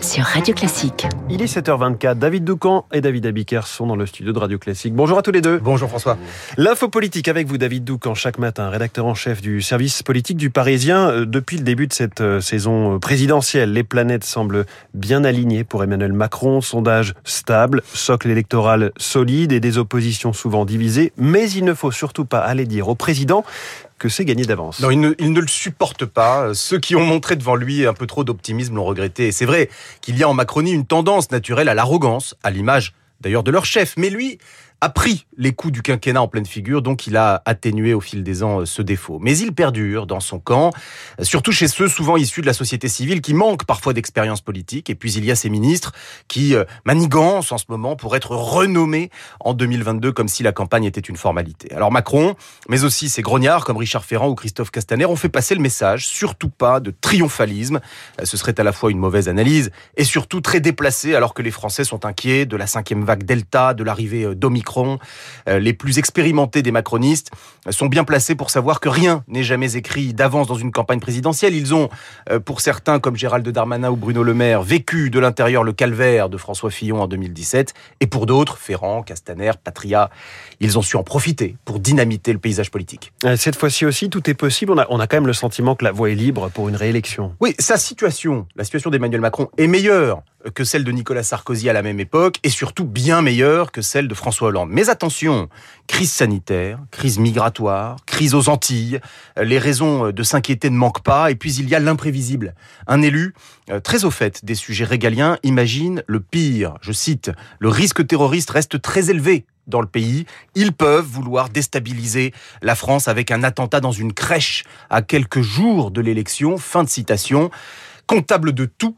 Sur Radio Classique. Il est 7h24. David Doucan et David Abiker sont dans le studio de Radio Classique. Bonjour à tous les deux. Bonjour François. L'info politique avec vous, David Doucan, chaque matin, rédacteur en chef du service politique du Parisien. Euh, Depuis le début de cette euh, saison présidentielle, les planètes semblent bien alignées pour Emmanuel Macron. Sondage stable, socle électoral solide et des oppositions souvent divisées. Mais il ne faut surtout pas aller dire au président que c'est gagné d'avance. Non, il ne, le supporte pas. Ceux qui ont montré devant lui un peu trop d'optimisme l'ont regretté. Et c'est vrai qu'il y a en Macronie une tendance naturelle à l'arrogance, à l'image d'ailleurs de leur chef. Mais lui a pris les coups du quinquennat en pleine figure, donc il a atténué au fil des ans ce défaut. Mais il perdure dans son camp, surtout chez ceux souvent issus de la société civile qui manquent parfois d'expérience politique. Et puis il y a ces ministres qui manigancent en ce moment pour être renommés en 2022 comme si la campagne était une formalité. Alors Macron, mais aussi ses grognards comme Richard Ferrand ou Christophe Castaner ont fait passer le message, surtout pas de triomphalisme. Ce serait à la fois une mauvaise analyse et surtout très déplacé alors que les Français sont inquiets de la cinquième vague Delta, de l'arrivée d'Omicron les plus expérimentés des macronistes sont bien placés pour savoir que rien n'est jamais écrit d'avance dans une campagne présidentielle. Ils ont, pour certains comme Gérald Darmanin ou Bruno Le Maire, vécu de l'intérieur le calvaire de François Fillon en 2017. Et pour d'autres, Ferrand, Castaner, Patria, ils ont su en profiter pour dynamiter le paysage politique. Cette fois-ci aussi, tout est possible. On a, on a quand même le sentiment que la voie est libre pour une réélection. Oui, sa situation, la situation d'Emmanuel Macron est meilleure que celle de Nicolas Sarkozy à la même époque et surtout bien meilleure que celle de François Hollande. Mais attention, crise sanitaire, crise migratoire, crise aux Antilles, les raisons de s'inquiéter ne manquent pas et puis il y a l'imprévisible. Un élu très au fait des sujets régaliens imagine le pire. Je cite, le risque terroriste reste très élevé dans le pays. Ils peuvent vouloir déstabiliser la France avec un attentat dans une crèche à quelques jours de l'élection. Fin de citation. Comptable de tout,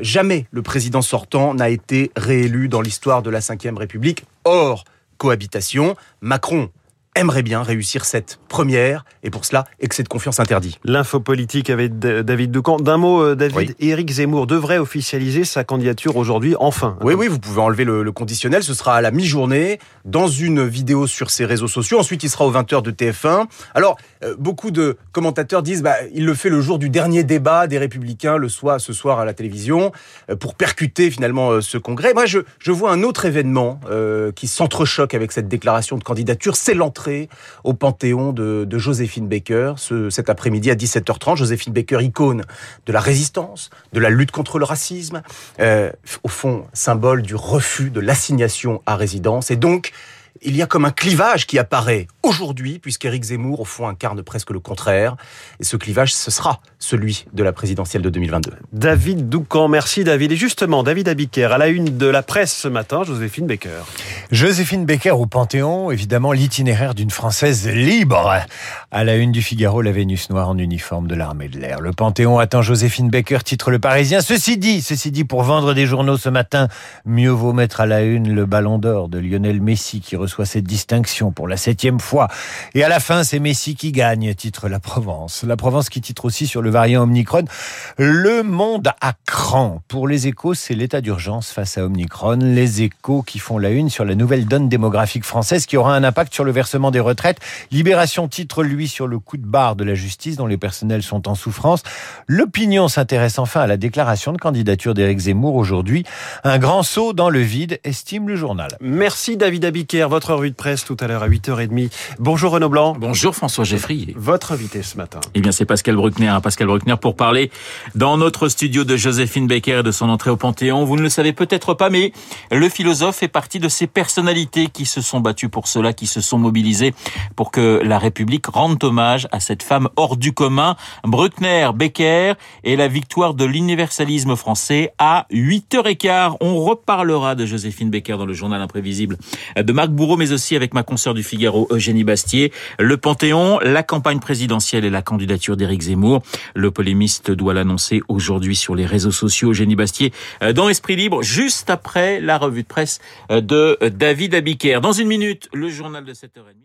jamais le président sortant n'a été réélu dans l'histoire de la Ve République. Or, cohabitation, Macron aimerait bien réussir cette première, et pour cela, excès de confiance interdit. L'info politique avec David Ducamp. D'un mot, David, oui. Éric Zemmour devrait officialiser sa candidature aujourd'hui, enfin. Oui, oui, vous pouvez enlever le, le, conditionnel, ce sera à la mi-journée, dans une vidéo sur ses réseaux sociaux, ensuite il sera aux 20h de TF1. Alors, euh, beaucoup de commentateurs disent, bah, il le fait le jour du dernier débat des Républicains, le soir, ce soir à la télévision, euh, pour percuter finalement euh, ce congrès. Moi, je, je vois un autre événement euh, qui s'entrechoque avec cette déclaration de candidature, c'est l'entrée au Panthéon de, Joséphine Baker ce, cet après-midi à 17h30. Joséphine Baker, icône de la résistance, de la lutte contre le racisme, euh, au fond symbole du refus de l'assignation à résidence. Et donc, il y a comme un clivage qui apparaît aujourd'hui, puisqu'Éric Zemmour, au fond, incarne presque le contraire. Et ce clivage, ce sera celui de la présidentielle de 2022. David Doucan, merci David. Et justement, David Abiker, à la une de la presse ce matin, Joséphine Baker. Joséphine Baker au Panthéon, évidemment l'itinéraire d'une Française libre. À la une du Figaro, la Vénus noire en uniforme de l'armée de l'air. Le Panthéon attend Joséphine Baker, titre Le Parisien. Ceci dit, ceci dit, pour vendre des journaux ce matin, mieux vaut mettre à la une le ballon d'or de Lionel Messi qui reçoit cette distinction pour la septième fois. Et à la fin, c'est Messi qui gagne, titre La Provence. La Provence qui titre aussi sur le variant Omicron. Le monde à cran. Pour les échos, c'est l'état d'urgence face à Omicron. Les échos qui font la une sur la nouvelle donne démographique française qui aura un impact sur le versement des retraites. Libération titre, lui, sur le coup de barre de la justice dont les personnels sont en souffrance. L'opinion s'intéresse enfin à la déclaration de candidature d'Éric Zemmour aujourd'hui. Un grand saut dans le vide, estime le journal. Merci David Abiker. Votre revue de presse tout à l'heure à 8h30. Bonjour Renaud Blanc. Bonjour François Geffrier. Votre invité ce matin. Eh bien, c'est Pascal Bruckner. Pascal Bruckner pour parler dans notre studio de Joséphine Baker et de son entrée au Panthéon. Vous ne le savez peut-être pas, mais le philosophe est partie de ces personnalités qui se sont battues pour cela, qui se sont mobilisées pour que la République rende hommage à cette femme hors du commun. Bruckner, Becker et la victoire de l'universalisme français à 8h15. On reparlera de Joséphine Baker dans le journal imprévisible de Marc Mais aussi avec ma consoeur du Figaro, Eugénie Bastier. Le Panthéon, la campagne présidentielle et la candidature d'Éric Zemmour. Le polémiste doit l'annoncer aujourd'hui sur les réseaux sociaux. Eugénie Bastier dans Esprit Libre, juste après la revue de presse de David Abiker. Dans une minute, le journal de 7h30.